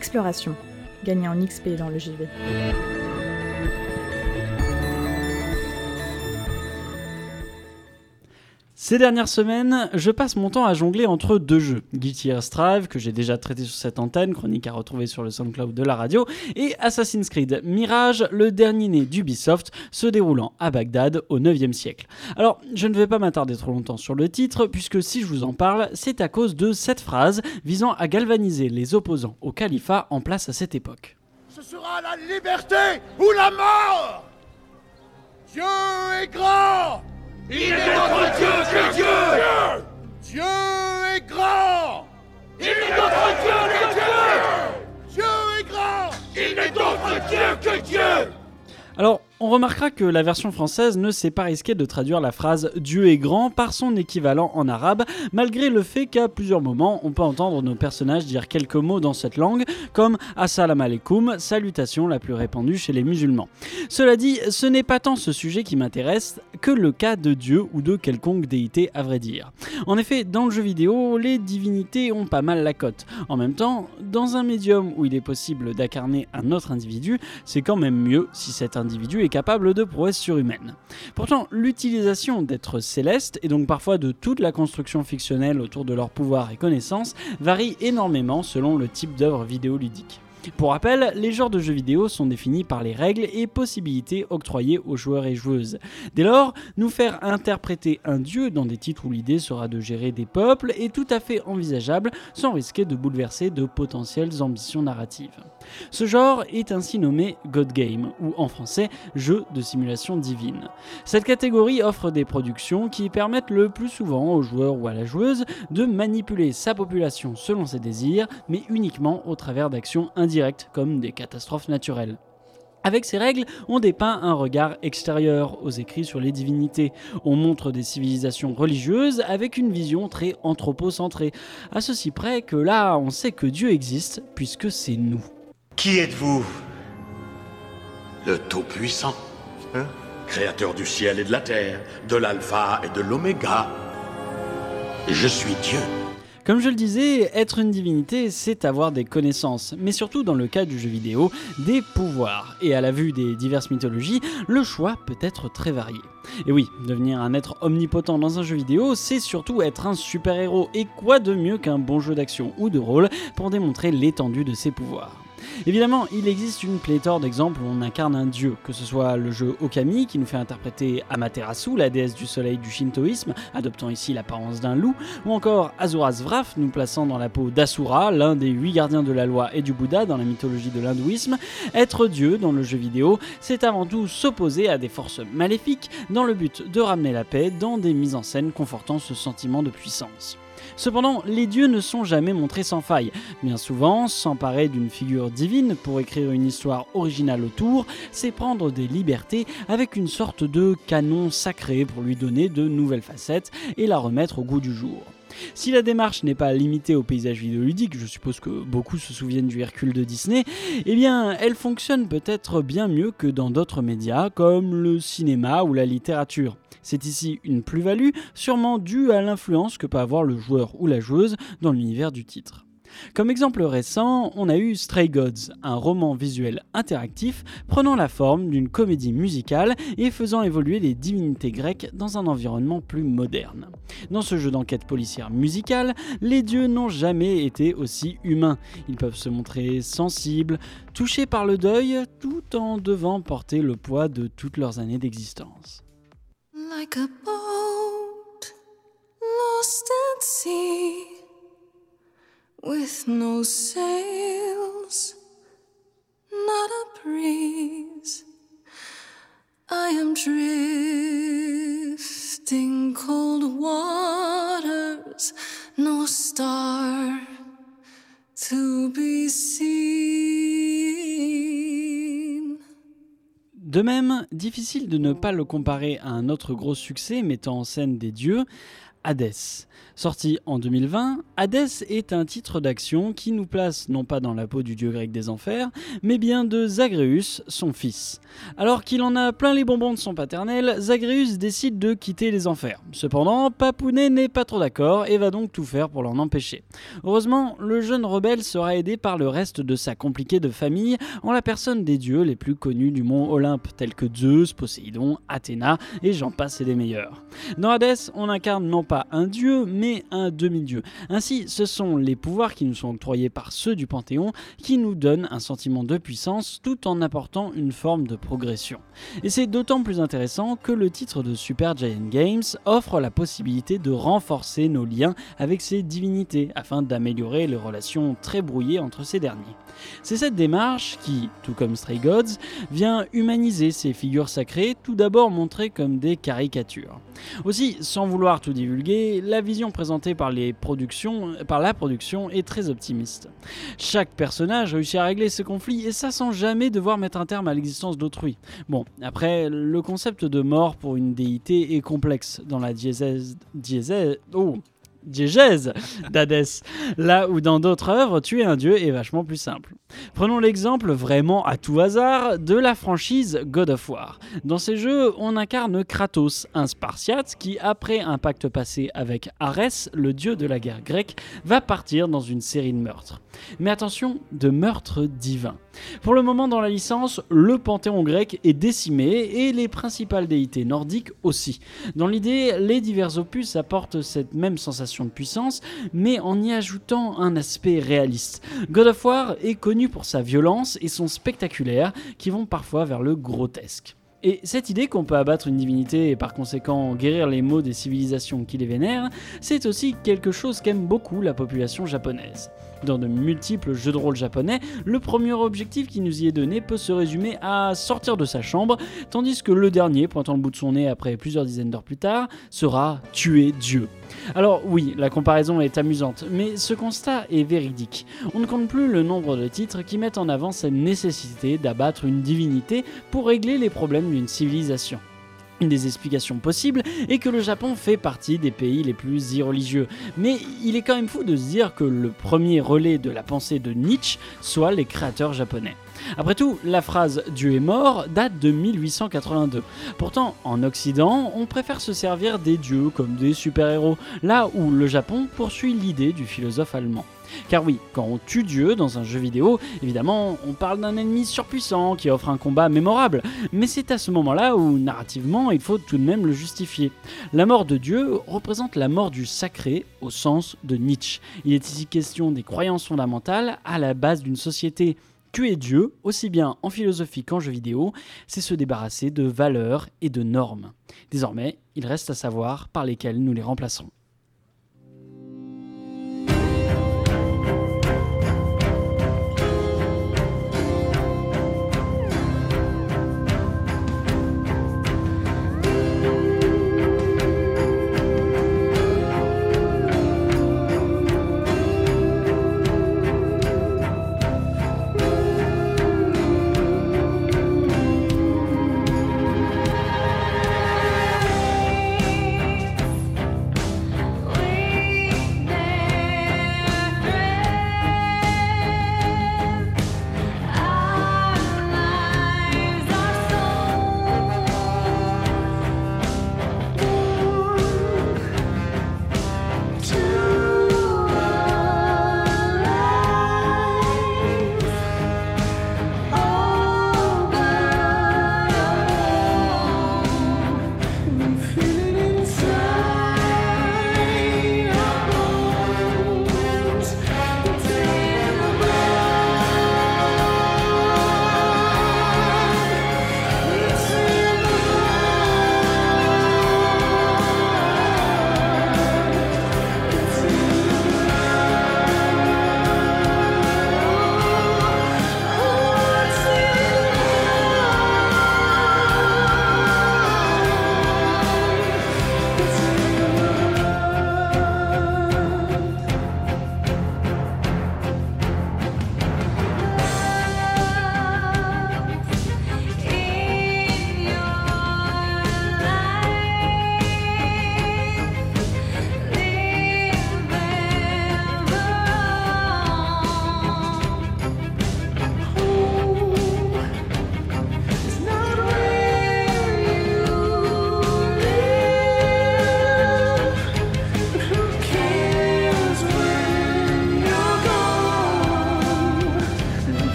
Exploration. Gagnez en XP dans le JV. Ces dernières semaines, je passe mon temps à jongler entre deux jeux. Guilty Gear Strive, que j'ai déjà traité sur cette antenne, chronique à retrouver sur le SoundCloud de la radio, et Assassin's Creed Mirage, le dernier né d'Ubisoft, se déroulant à Bagdad au 9e siècle. Alors, je ne vais pas m'attarder trop longtemps sur le titre, puisque si je vous en parle, c'est à cause de cette phrase visant à galvaniser les opposants au califat en place à cette époque. Ce sera la liberté ou la mort Dieu est grand il est notre Dieu que Dieu. Dieu est grand. Il est notre Dieu que Dieu. Dieu est grand. Il est notre Dieu que Dieu. Alors, on remarquera que la version française ne s'est pas risquée de traduire la phrase Dieu est grand par son équivalent en arabe, malgré le fait qu'à plusieurs moments on peut entendre nos personnages dire quelques mots dans cette langue, comme Assalamu alaikum, salutation la plus répandue chez les musulmans. Cela dit, ce n'est pas tant ce sujet qui m'intéresse que le cas de Dieu ou de quelconque déité à vrai dire. En effet, dans le jeu vidéo, les divinités ont pas mal la cote. En même temps, dans un médium où il est possible d'incarner un autre individu, c'est quand même mieux si cet individu est capable de prouesses surhumaines. Pourtant, l'utilisation d'êtres célestes, et donc parfois de toute la construction fictionnelle autour de leur pouvoir et connaissances, varie énormément selon le type d'œuvre vidéoludique. Pour rappel, les genres de jeux vidéo sont définis par les règles et possibilités octroyées aux joueurs et joueuses. Dès lors, nous faire interpréter un dieu dans des titres où l'idée sera de gérer des peuples est tout à fait envisageable sans risquer de bouleverser de potentielles ambitions narratives. Ce genre est ainsi nommé God Game, ou en français jeu de simulation divine. Cette catégorie offre des productions qui permettent le plus souvent au joueur ou à la joueuse de manipuler sa population selon ses désirs, mais uniquement au travers d'actions individuelles directes comme des catastrophes naturelles. Avec ces règles, on dépeint un regard extérieur aux écrits sur les divinités. On montre des civilisations religieuses avec une vision très anthropocentrée. À ceci près que là, on sait que Dieu existe puisque c'est nous. Qui êtes-vous Le Tout-Puissant. Hein Créateur du ciel et de la terre, de l'alpha et de l'oméga. Je suis Dieu. Comme je le disais, être une divinité, c'est avoir des connaissances, mais surtout dans le cas du jeu vidéo, des pouvoirs. Et à la vue des diverses mythologies, le choix peut être très varié. Et oui, devenir un être omnipotent dans un jeu vidéo, c'est surtout être un super-héros, et quoi de mieux qu'un bon jeu d'action ou de rôle pour démontrer l'étendue de ses pouvoirs? Évidemment, il existe une pléthore d'exemples où on incarne un dieu, que ce soit le jeu Okami qui nous fait interpréter Amaterasu, la déesse du soleil du shintoïsme, adoptant ici l'apparence d'un loup, ou encore Azuras Vraf nous plaçant dans la peau d'Asura, l'un des huit gardiens de la loi et du Bouddha dans la mythologie de l'hindouisme. Être dieu dans le jeu vidéo, c'est avant tout s'opposer à des forces maléfiques dans le but de ramener la paix dans des mises en scène confortant ce sentiment de puissance. Cependant, les dieux ne sont jamais montrés sans faille. Bien souvent, s'emparer d'une figure divine pour écrire une histoire originale autour, c'est prendre des libertés avec une sorte de canon sacré pour lui donner de nouvelles facettes et la remettre au goût du jour. Si la démarche n'est pas limitée au paysage vidéoludique, je suppose que beaucoup se souviennent du Hercule de Disney, eh bien elle fonctionne peut-être bien mieux que dans d'autres médias comme le cinéma ou la littérature. C'est ici une plus-value, sûrement due à l'influence que peut avoir le joueur ou la joueuse dans l'univers du titre. Comme exemple récent, on a eu Stray Gods, un roman visuel interactif prenant la forme d'une comédie musicale et faisant évoluer les divinités grecques dans un environnement plus moderne. Dans ce jeu d'enquête policière musicale, les dieux n'ont jamais été aussi humains. Ils peuvent se montrer sensibles, touchés par le deuil, tout en devant porter le poids de toutes leurs années d'existence. like a boat with no sails, not a breeze. I am cold waters, no star to be seen. De même, difficile de ne pas le comparer à un autre gros succès mettant en scène des dieux, Hades. Sorti en 2020, Hades est un titre d'action qui nous place non pas dans la peau du dieu grec des enfers, mais bien de Zagreus, son fils. Alors qu'il en a plein les bonbons de son paternel, Zagreus décide de quitter les enfers. Cependant, Papounet n'est pas trop d'accord et va donc tout faire pour l'en empêcher. Heureusement, le jeune rebelle sera aidé par le reste de sa compliquée de famille en la personne des dieux les plus connus du mont Olympe, tels que Zeus, Poséidon, Athéna et j'en passe et des meilleurs. Dans on incarne non pas un dieu, mais un demi-dieu. Ainsi, ce sont les pouvoirs qui nous sont octroyés par ceux du Panthéon qui nous donnent un sentiment de puissance tout en apportant une forme de progression. Et c'est d'autant plus intéressant que le titre de Super Giant Games offre la possibilité de renforcer nos liens avec ces divinités afin d'améliorer les relations très brouillées entre ces derniers. C'est cette démarche qui, tout comme Stray Gods, vient humaniser ces figures sacrées, tout d'abord montrées comme des caricatures. Aussi, sans vouloir tout divulguer, la vision présentée par, la production est très optimiste. Chaque personnage réussit à régler ses conflits et ça sans jamais devoir mettre un terme à l'existence d'autrui. Bon, après, le concept de mort pour une déité est complexe dans la diésèse... diésèse oh diégèse d'Hadès, là où dans d'autres œuvres, tuer un dieu est vachement plus simple. Prenons l'exemple vraiment à tout hasard de la franchise God of War. Dans ces jeux, on incarne Kratos, un Spartiate qui, après un pacte passé avec Arès, le dieu de la guerre grecque, va partir dans une série de meurtres. Mais attention, de meurtres divins. Pour le moment dans la licence, le panthéon grec est décimé et les principales déités nordiques aussi. Dans l'idée, les divers opus apportent cette même sensation de puissance, mais en y ajoutant un aspect réaliste. God of War est connu pour sa violence et son spectaculaire, qui vont parfois vers le grotesque. Et cette idée qu'on peut abattre une divinité et par conséquent guérir les maux des civilisations qui les vénèrent, c'est aussi quelque chose qu'aime beaucoup la population japonaise. Dans de multiples jeux de rôle japonais, le premier objectif qui nous y est donné peut se résumer à sortir de sa chambre, tandis que le dernier, pointant le bout de son nez après plusieurs dizaines d'heures plus tard, sera tuer Dieu. Alors oui, la comparaison est amusante, mais ce constat est véridique. On ne compte plus le nombre de titres qui mettent en avant cette nécessité d'abattre une divinité pour régler les problèmes d'une civilisation. Une des explications possibles est que le Japon fait partie des pays les plus irreligieux. Mais il est quand même fou de se dire que le premier relais de la pensée de Nietzsche soit les créateurs japonais. Après tout, la phrase Dieu est mort date de 1882. Pourtant, en Occident, on préfère se servir des dieux comme des super-héros, là où le Japon poursuit l'idée du philosophe allemand. Car oui, quand on tue Dieu dans un jeu vidéo, évidemment, on parle d'un ennemi surpuissant qui offre un combat mémorable, mais c'est à ce moment-là où, narrativement, il faut tout de même le justifier. La mort de Dieu représente la mort du sacré au sens de Nietzsche. Il est ici question des croyances fondamentales à la base d'une société. Tuer Dieu, aussi bien en philosophie qu'en jeu vidéo, c'est se débarrasser de valeurs et de normes. Désormais, il reste à savoir par lesquelles nous les remplacerons.